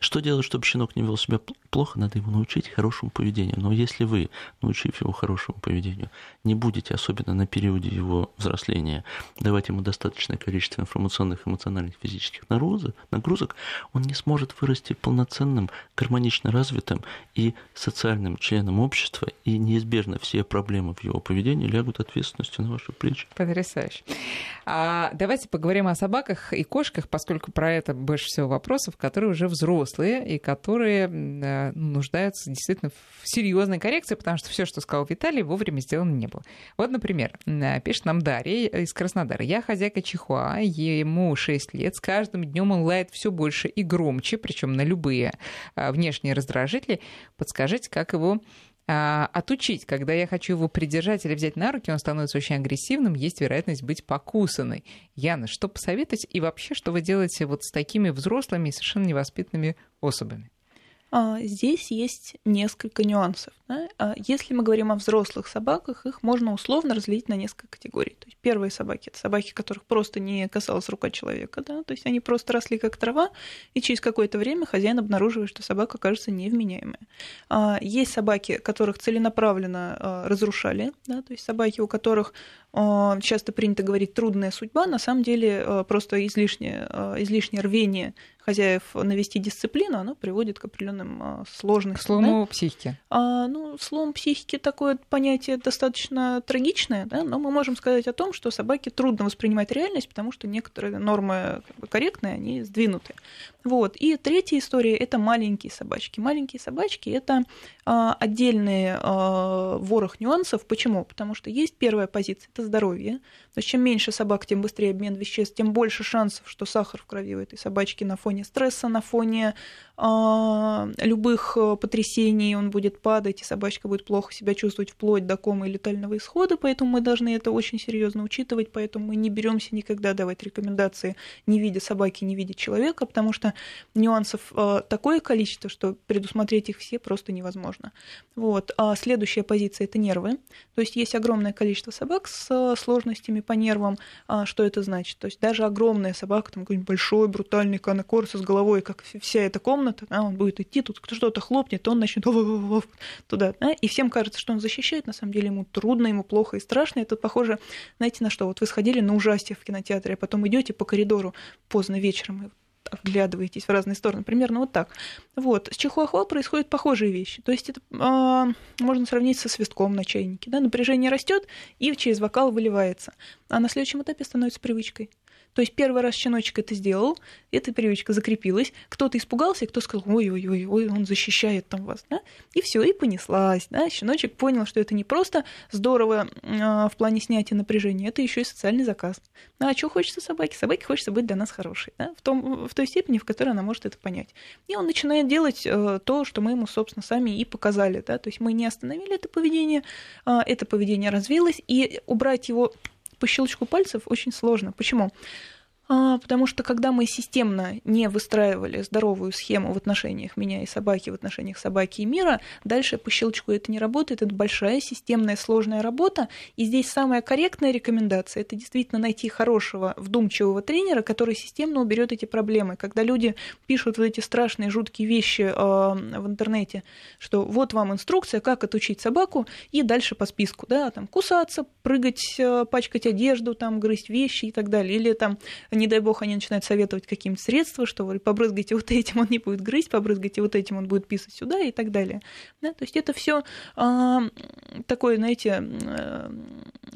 Что делать, чтобы щенок не вел себя плохо? Надо его научить хорошему поведению. Но если вы, научив его хорошему поведению, не будете, особенно на периоде его взросления, давать ему достаточное количество информационных, эмоциональных, физических нагрузок, он не сможет вырасти полноценным, гармонично развитым и социальным членом общества, и неизбежно все проблемы в его поведении лягут ответственностью на ваши плечи. Потрясающе. А давайте поговорим о собаках и кошках, поскольку про это больше всего вопрос вопросов, которые уже взрослые и которые э, нуждаются действительно в серьезной коррекции, потому что все, что сказал Виталий, вовремя сделано не было. Вот, например, э, пишет нам Дарья из Краснодара. Я хозяйка Чихуа, ему 6 лет. С каждым днем он лает все больше и громче, причем на любые э, внешние раздражители. Подскажите, как его а, отучить. Когда я хочу его придержать или взять на руки, он становится очень агрессивным, есть вероятность быть покусанной. Яна, что посоветовать и вообще, что вы делаете вот с такими взрослыми и совершенно невоспитанными особами? А, здесь есть несколько нюансов. Да? А, если мы говорим о взрослых собаках, их можно условно разделить на несколько категорий. То есть первые собаки это собаки, которых просто не касалась рука человека, да? то есть они просто росли как трава, и через какое-то время хозяин обнаруживает, что собака кажется невменяемая. А, есть собаки, которых целенаправленно разрушали, да? то есть собаки, у которых часто принято говорить трудная судьба, на самом деле просто излишнее, излишнее рвение хозяев навести дисциплину, оно приводит к определенным а, сложностям. К слому да? психики. А, ну, слом психики такое понятие достаточно трагичное, да? но мы можем сказать о том, что собаке трудно воспринимать реальность, потому что некоторые нормы как бы, корректные, они сдвинуты. Вот. И третья история – это маленькие собачки. Маленькие собачки – это а, отдельный а, ворох нюансов. Почему? Потому что есть первая позиция – это здоровье. То есть чем меньше собак, тем быстрее обмен веществ, тем больше шансов, что сахар в крови у этой собачки на фоне стресса, на фоне а, любых э, потрясений он будет падать, и собачка будет плохо себя чувствовать вплоть до комы и летального исхода, поэтому мы должны это очень серьезно учитывать, поэтому мы не беремся никогда давать рекомендации, не видя собаки, не видя человека, потому что нюансов э, такое количество, что предусмотреть их все просто невозможно. Вот. А следующая позиция – это нервы. То есть есть огромное количество собак с э, сложностями по нервам. А что это значит? То есть даже огромная собака, там какой-нибудь большой, брутальный канакорс с головой, как вся эта комната, да, он будет идти, тут что-то хлопнет, он начнет туда. Да? И всем кажется, что он защищает, на самом деле ему трудно, ему плохо и страшно. Это похоже, знаете, на что? Вот вы сходили на ужастие в кинотеатре, а потом идете по коридору поздно вечером, и оглядываетесь в разные стороны. Примерно вот так. Вот. С чихуахуа происходят похожие вещи. То есть это э, можно сравнить со свистком на чайнике. Да? Напряжение растет и через вокал выливается. А на следующем этапе становится привычкой. То есть первый раз щеночек это сделал, эта привычка закрепилась, кто-то испугался, кто сказал, ой-ой-ой, ой, он защищает там вас, да? и все, и понеслась. Да? Щеночек понял, что это не просто здорово э, в плане снятия напряжения, это еще и социальный заказ. Ну, а что хочется собаке? Собаке хочется быть для нас хорошей, да? в, том, в той степени, в которой она может это понять. И он начинает делать э, то, что мы ему, собственно, сами и показали. Да? То есть мы не остановили это поведение, э, это поведение развилось, и убрать его по щелчку пальцев очень сложно. Почему? А, потому что когда мы системно не выстраивали здоровую схему в отношениях меня и собаки, в отношениях собаки и мира, дальше по щелчку это не работает, это большая системная сложная работа. И здесь самая корректная рекомендация – это действительно найти хорошего, вдумчивого тренера, который системно уберет эти проблемы. Когда люди пишут вот эти страшные, жуткие вещи а, в интернете, что вот вам инструкция, как отучить собаку, и дальше по списку, да, там кусаться, прыгать, а, пачкать одежду, там грызть вещи и так далее, или там не дай бог, они начинают советовать какие-нибудь средства, что вы побрызгайте вот этим, он не будет грызть, побрызгайте вот этим, он будет писать сюда и так далее. Да, то есть это все а, такой, знаете, э,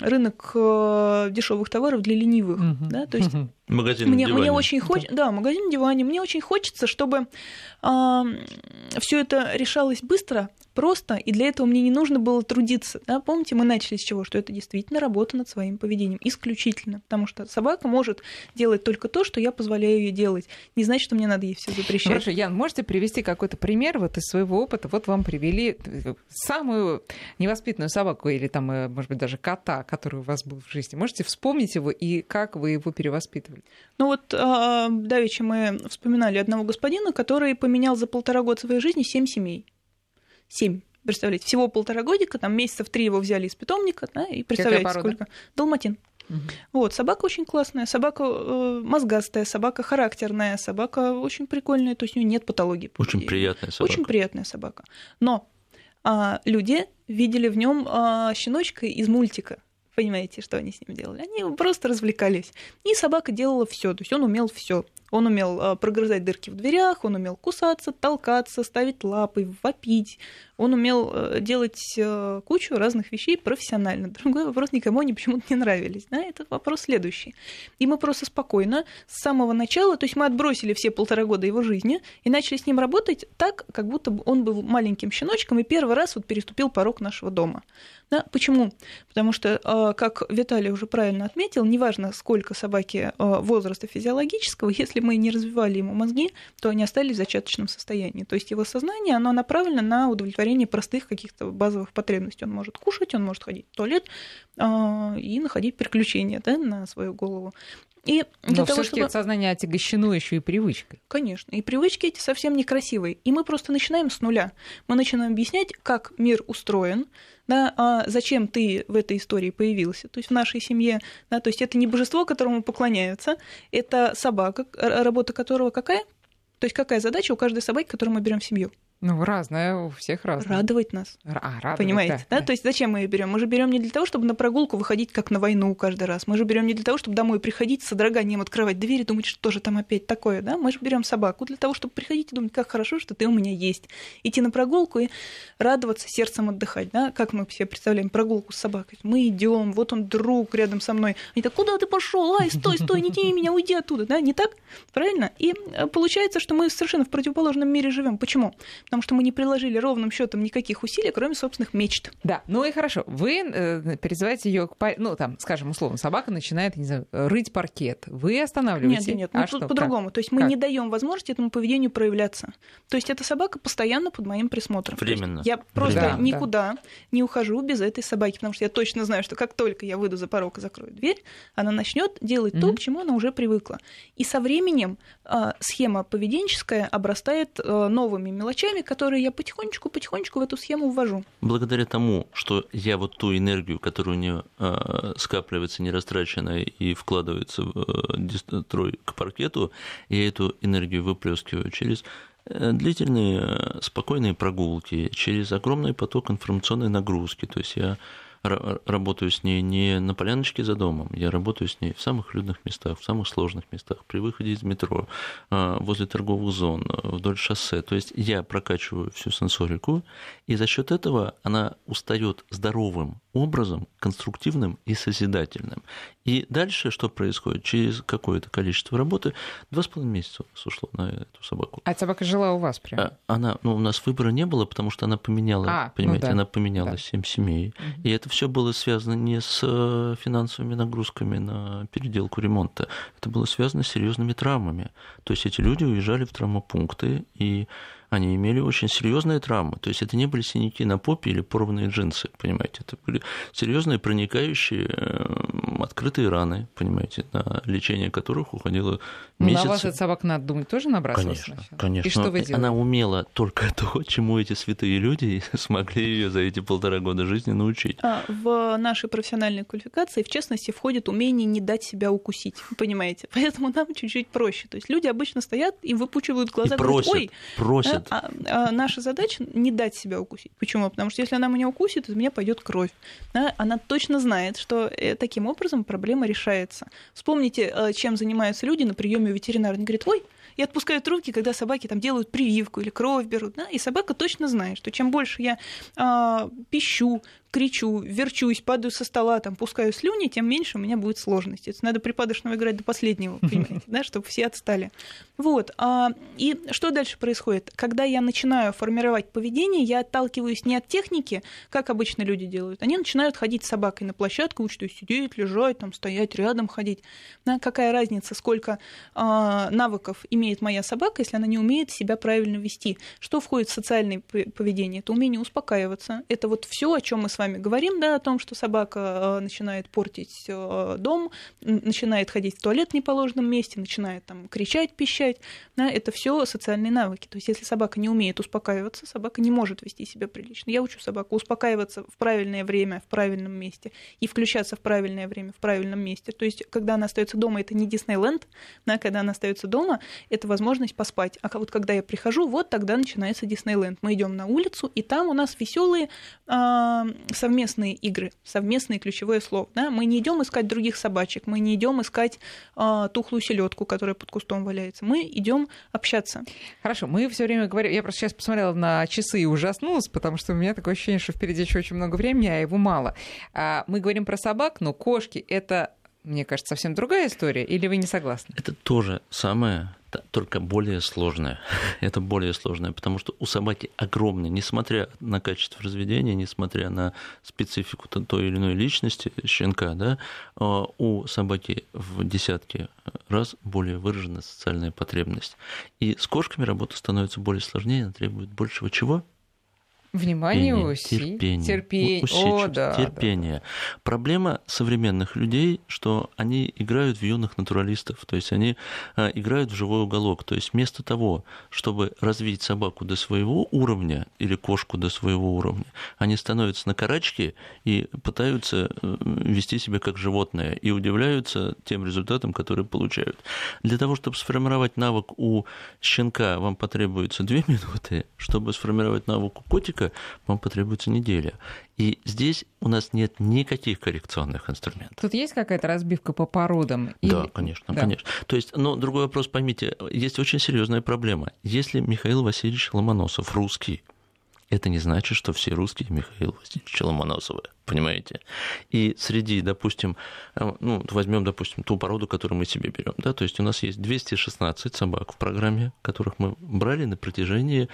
рынок э, дешевых товаров для ленивых. Угу. Да, то есть Магазин мне, мне очень хочется, да. да, магазин на диване. Мне очень хочется, чтобы а, все это решалось быстро, просто, и для этого мне не нужно было трудиться. Да? Помните, мы начали с чего? Что это действительно работа над своим поведением, исключительно. Потому что собака может делать только то, что я позволяю ей делать. Не значит, что мне надо ей все запрещать. Хорошо, Ян, можете привести какой-то пример вот из своего опыта? Вот вам привели самую невоспитанную собаку или там, э, может быть, даже кота, который у вас был в жизни. Можете вспомнить его и как вы его перевоспитывали? Ну вот а, давеча мы вспоминали одного господина, который поменял за полтора года своей жизни семь семей. Семь. Представляете, всего полтора годика, там месяцев три его взяли из питомника, да, и представляете, сколько. Далматин. Угу. Вот, собака очень классная, собака э, мозгастая, собака характерная, собака очень прикольная, то есть у нее нет патологии. Очень приятная собака. Очень приятная собака. Но а, люди видели в нем а, щеночка из мультика. Понимаете, что они с ним делали? Они просто развлекались. И собака делала все, то есть он умел все. Он умел а, прогрызать дырки в дверях, он умел кусаться, толкаться, ставить лапы, вопить. Он умел э, делать э, кучу разных вещей профессионально. Другой вопрос, никому они почему-то не нравились. Да? Это вопрос следующий. И мы просто спокойно с самого начала, то есть мы отбросили все полтора года его жизни и начали с ним работать так, как будто он был маленьким щеночком и первый раз вот переступил порог нашего дома. Да? Почему? Потому что, э, как Виталий уже правильно отметил, неважно, сколько собаки возраста физиологического, если мы не развивали ему мозги, то они остались в зачаточном состоянии. То есть его сознание, оно направлено на удовлетворение простых каких-то базовых потребностей. Он может кушать, он может ходить в туалет э, и находить приключения да, на свою голову. И для Но того, чтобы... это сознание отягощено еще и привычкой. Конечно. И привычки эти совсем некрасивые. И мы просто начинаем с нуля. Мы начинаем объяснять, как мир устроен, да, а зачем ты в этой истории появился, то есть в нашей семье, да, то есть это не божество, которому поклоняются, это собака, работа которого какая? То есть какая задача у каждой собаки, которую мы берем в семью? Ну, разное, у всех разное. Радовать нас. А, радовать, Понимаете, да, да? То есть зачем мы ее берем? Мы же берем не для того, чтобы на прогулку выходить как на войну каждый раз. Мы же берем не для того, чтобы домой приходить с содроганием открывать двери, думать, что же там опять такое, да? Мы же берем собаку для того, чтобы приходить и думать, как хорошо, что ты у меня есть. Идти на прогулку и радоваться, сердцем отдыхать, да? Как мы себе представляем прогулку с собакой? Мы идем, вот он друг рядом со мной. Они так, куда ты пошел? Ай, стой, стой, не тяни меня, уйди оттуда, да? Не так? Правильно? И э, получается, что мы совершенно в противоположном мире живем. Почему? Потому что мы не приложили ровным счетом никаких усилий, кроме собственных мечт. Да, ну и хорошо. Вы э, призываете ее к ну там, скажем, условно, собака начинает, не знаю, рыть паркет. Вы останавливаете? Нет, нет, нет. А ну, по-другому. То есть мы как? не даем возможности этому поведению проявляться. То есть эта собака постоянно под моим присмотром. Временно. Я просто да, никуда да. не ухожу без этой собаки, потому что я точно знаю, что как только я выйду за порог и закрою дверь, она начнет делать mm-hmm. то, к чему она уже привыкла. И со временем э, схема поведенческая обрастает э, новыми мелочами, которые которые я потихонечку-потихонечку в эту схему ввожу. Благодаря тому, что я вот ту энергию, которая у нее э, скапливается нерастраченная и вкладывается в э, трой к паркету, я эту энергию выплескиваю через э, длительные спокойные прогулки, через огромный поток информационной нагрузки. То есть я работаю с ней не на поляночке за домом, я работаю с ней в самых людных местах, в самых сложных местах, при выходе из метро, а, возле торговых зон, вдоль шоссе. То есть я прокачиваю всю сенсорику, и за счет этого она устает здоровым образом, конструктивным и созидательным. И дальше что происходит? Через какое-то количество работы, два с половиной месяца ушло на эту собаку. А собака жила у вас прямо? Она, ну, у нас выбора не было, потому что она поменяла, а, ну понимаете, ну да. она поменяла да. 7 семей. Угу. И это все было связано не с э, финансовыми нагрузками на переделку ремонта, это было связано с серьезными травмами. То есть эти люди уезжали в травмопункты и они имели очень серьезные травмы. То есть это не были синяки на попе или порванные джинсы, понимаете. Это были серьезные проникающие эм, открытые раны, понимаете, на лечение которых уходило месяцы. На вас эта собака, надо думать, тоже набрасывалась Конечно, сначала? конечно. И что вы делали? Она умела только то, чему эти святые люди смогли ее за эти полтора года жизни научить. А, в нашей профессиональной квалификации, в частности, входит умение не дать себя укусить, понимаете. Поэтому нам чуть-чуть проще. То есть люди обычно стоят и выпучивают глаза, и просят, говорят, ой, просят А, а наша задача не дать себя укусить. Почему? Потому что если она меня укусит, из меня пойдет кровь. Да? Она точно знает, что э, таким образом проблема решается. Вспомните, э, чем занимаются люди на приеме у ветеринара. Они говорят, ой, и отпускают руки, когда собаки там делают прививку или кровь берут, да, и собака точно знает, что чем больше я э, пищу, кричу, верчусь, падаю со стола, там, пускаю слюни, тем меньше у меня будет сложности. Это надо припадочного играть до последнего, понимаете, да, чтобы все отстали. Вот. А, и что дальше происходит? Когда я начинаю формировать поведение, я отталкиваюсь не от техники, как обычно люди делают. Они начинают ходить с собакой на площадку, учат сидеть, лежать, там, стоять рядом, ходить. Да, какая разница, сколько а, навыков имеет моя собака, если она не умеет себя правильно вести? Что входит в социальное поведение? Это умение успокаиваться. Это вот все, о чем мы с с вами говорим, да, о том, что собака начинает портить дом, начинает ходить в туалет в неположенном месте, начинает там кричать, пищать, да, это все социальные навыки. То есть если собака не умеет успокаиваться, собака не может вести себя прилично. Я учу собаку успокаиваться в правильное время, в правильном месте и включаться в правильное время, в правильном месте. То есть когда она остается дома, это не Диснейленд, да, когда она остается дома, это возможность поспать. А вот когда я прихожу, вот тогда начинается Диснейленд. Мы идем на улицу, и там у нас веселые э, совместные игры, совместные ключевое слово. Да? Мы не идем искать других собачек, мы не идем искать э, тухлую селедку, которая под кустом валяется. Мы идем общаться. Хорошо, мы все время говорим. Я просто сейчас посмотрела на часы и ужаснулась, потому что у меня такое ощущение, что впереди еще очень много времени, а его мало. А, мы говорим про собак, но кошки это мне кажется, совсем другая история, или вы не согласны? Это тоже самое, только более сложное. Это более сложное, потому что у собаки огромный, несмотря на качество разведения, несмотря на специфику той или иной личности щенка, да, а, у собаки в десятки раз более выражена социальная потребность. И с кошками работа становится более сложнее, она требует большего чего? Внимание, усилий, терпение, терпение. О, да, терпение. Да. Проблема современных людей, что они играют в юных натуралистов, то есть они а, играют в живой уголок. То есть вместо того, чтобы развить собаку до своего уровня или кошку до своего уровня, они становятся на карачки и пытаются э, вести себя как животное и удивляются тем результатам, которые получают. Для того, чтобы сформировать навык у щенка, вам потребуется две минуты, чтобы сформировать навык у котика, ошибка, вам потребуется неделя. И здесь у нас нет никаких коррекционных инструментов. Тут есть какая-то разбивка по породам? Или... Да, конечно, да. конечно. То есть, но другой вопрос, поймите, есть очень серьезная проблема. Если Михаил Васильевич Ломоносов русский, это не значит, что все русские Михаил Васильевич Ломоносовы, понимаете? И среди, допустим, э, ну, возьмем, допустим, ту породу, которую мы себе берем, да, то есть у нас есть 216 собак в программе, которых мы брали на протяжении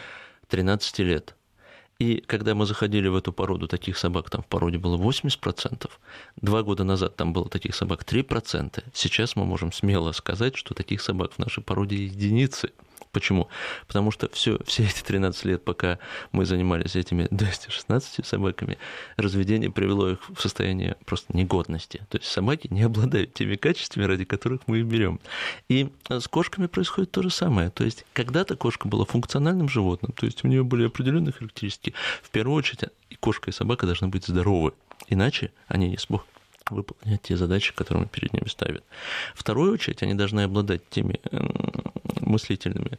13 лет. И когда мы заходили в эту породу, таких собак там в породе было 80%, два года назад там было таких собак 3%, сейчас мы можем смело сказать, что таких собак в нашей породе единицы – Почему? Потому что все, все эти 13 лет, пока мы занимались этими 216 собаками, разведение привело их в состояние просто негодности. То есть собаки не обладают теми качествами, ради которых мы их берем. И с кошками происходит то же самое. То есть когда-то кошка была функциональным животным, то есть у нее были определенные характеристики. В первую очередь и кошка, и собака должны быть здоровы, иначе они не смогут выполнять те задачи, которые перед ними ставят. В вторую очередь, они должны обладать теми мыслительными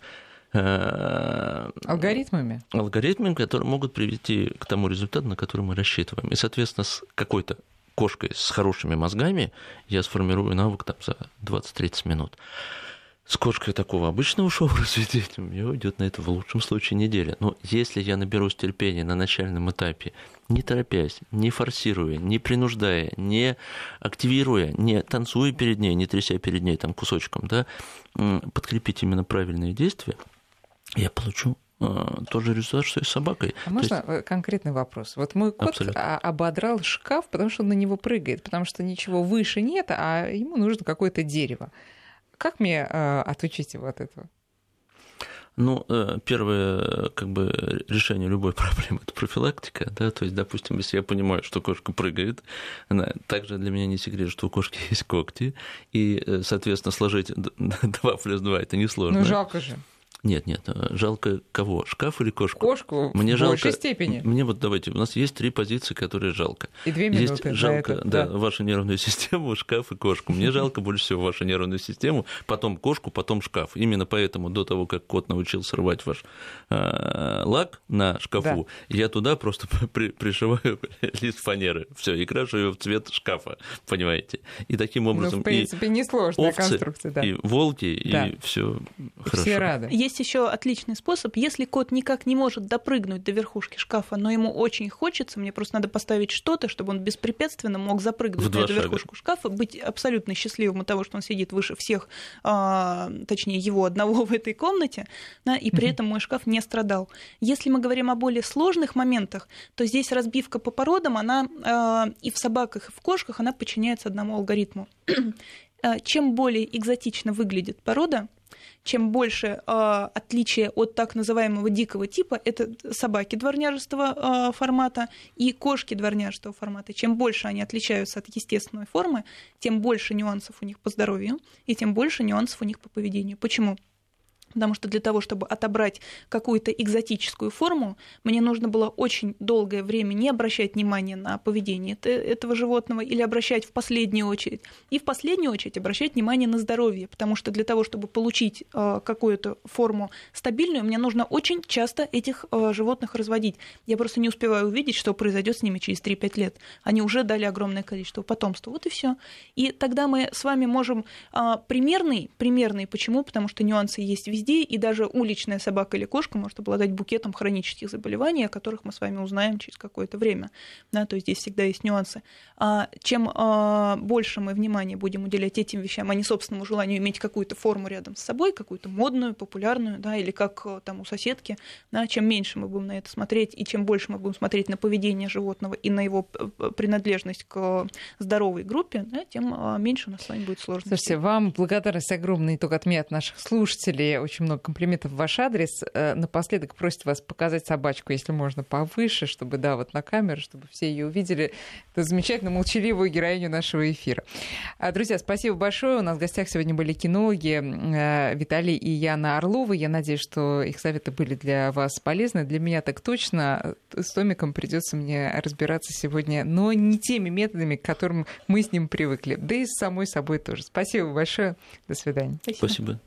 э, алгоритмами. Алгоритмами, которые могут привести к тому результату, на который мы рассчитываем. И, соответственно, с какой-то кошкой с хорошими мозгами я сформирую навык там, за 20-30 минут. С кошкой такого обычного шоу-разведения у меня уйдет на это в лучшем случае неделя. Но если я наберусь терпения на начальном этапе, не торопясь, не форсируя, не принуждая, не активируя, не танцуя перед ней, не тряся перед ней там кусочком, да, подкрепить именно правильные действия, я получу а, тот же результат, что и с собакой. А можно есть... Э, конкретный вопрос? Вот мой кот Абсолютно. ободрал шкаф, потому что он на него прыгает, потому что ничего выше нет, а ему нужно какое-то дерево. Как мне э, отучить его от этого? Ну, э, первое как бы, решение любой проблемы – это профилактика. Да? То есть, допустим, если я понимаю, что кошка прыгает, она, также для меня не секрет, что у кошки есть когти, и, э, соответственно, сложить 2 плюс 2 – это несложно. Ну, жалко же. Нет, нет, э, жалко кого? Шкаф или кошку? Кошку мне в жалко, большей степени. Мне вот давайте, у нас есть три позиции, которые жалко. И две минуты. Есть жалко, это, да, да, вашу нервную систему, шкаф и кошку. Мне жалко больше всего вашу нервную систему, потом кошку, потом шкаф. Именно поэтому до того, как кот научился рвать ваш э, лак на шкафу, да. я туда просто при, пришиваю лист фанеры, все, и крашу ее в цвет шкафа, понимаете? И таким образом ну, в принципе, и несложная овцы, конструкция, да. и волки, да. и все хорошо. Все рады. Есть есть еще отличный способ. Если кот никак не может допрыгнуть до верхушки шкафа, но ему очень хочется, мне просто надо поставить что-то, чтобы он беспрепятственно мог запрыгнуть на эту верхушку шкафа, быть абсолютно счастливым от того, что он сидит выше всех, а, точнее его одного в этой комнате, да, и при этом мой шкаф не страдал. Если мы говорим о более сложных моментах, то здесь разбивка по породам, она а, и в собаках, и в кошках, она подчиняется одному алгоритму. А, чем более экзотично выглядит порода, чем больше э, отличия от так называемого дикого типа, это собаки дворняжеского э, формата и кошки дворняжеского формата. Чем больше они отличаются от естественной формы, тем больше нюансов у них по здоровью и тем больше нюансов у них по поведению. Почему? Потому что для того, чтобы отобрать какую-то экзотическую форму, мне нужно было очень долгое время не обращать внимания на поведение этого животного или обращать в последнюю очередь. И в последнюю очередь обращать внимание на здоровье, потому что для того, чтобы получить э, какую-то форму стабильную, мне нужно очень часто этих э, животных разводить. Я просто не успеваю увидеть, что произойдет с ними через 3-5 лет. Они уже дали огромное количество потомства. Вот и все. И тогда мы с вами можем э, примерный, примерный, почему? Потому что нюансы есть везде, везде, и даже уличная собака или кошка может обладать букетом хронических заболеваний, о которых мы с вами узнаем через какое-то время. Да, то есть здесь всегда есть нюансы. А чем а, больше мы внимания будем уделять этим вещам, а не собственному желанию иметь какую-то форму рядом с собой, какую-то модную, популярную, да, или как э, там у соседки, да, чем меньше мы будем на это смотреть, и чем больше мы будем смотреть на поведение животного и на его принадлежность к здоровой группе, да, тем а, меньше у нас с вами будет сложностей. Слушайте, вам благодарность огромная только от меня, от наших слушателей. Очень очень много комплиментов в ваш адрес. Э, напоследок просит вас показать собачку, если можно, повыше, чтобы, да, вот на камеру, чтобы все ее увидели. Это замечательно молчаливую героиню нашего эфира. А, друзья, спасибо большое. У нас в гостях сегодня были кинологи э, Виталий и Яна Орловы. Я надеюсь, что их советы были для вас полезны. Для меня так точно. С Томиком придется мне разбираться сегодня, но не теми методами, к которым мы с ним привыкли. Да и с самой собой тоже. Спасибо большое. До свидания. Спасибо. Спасибо.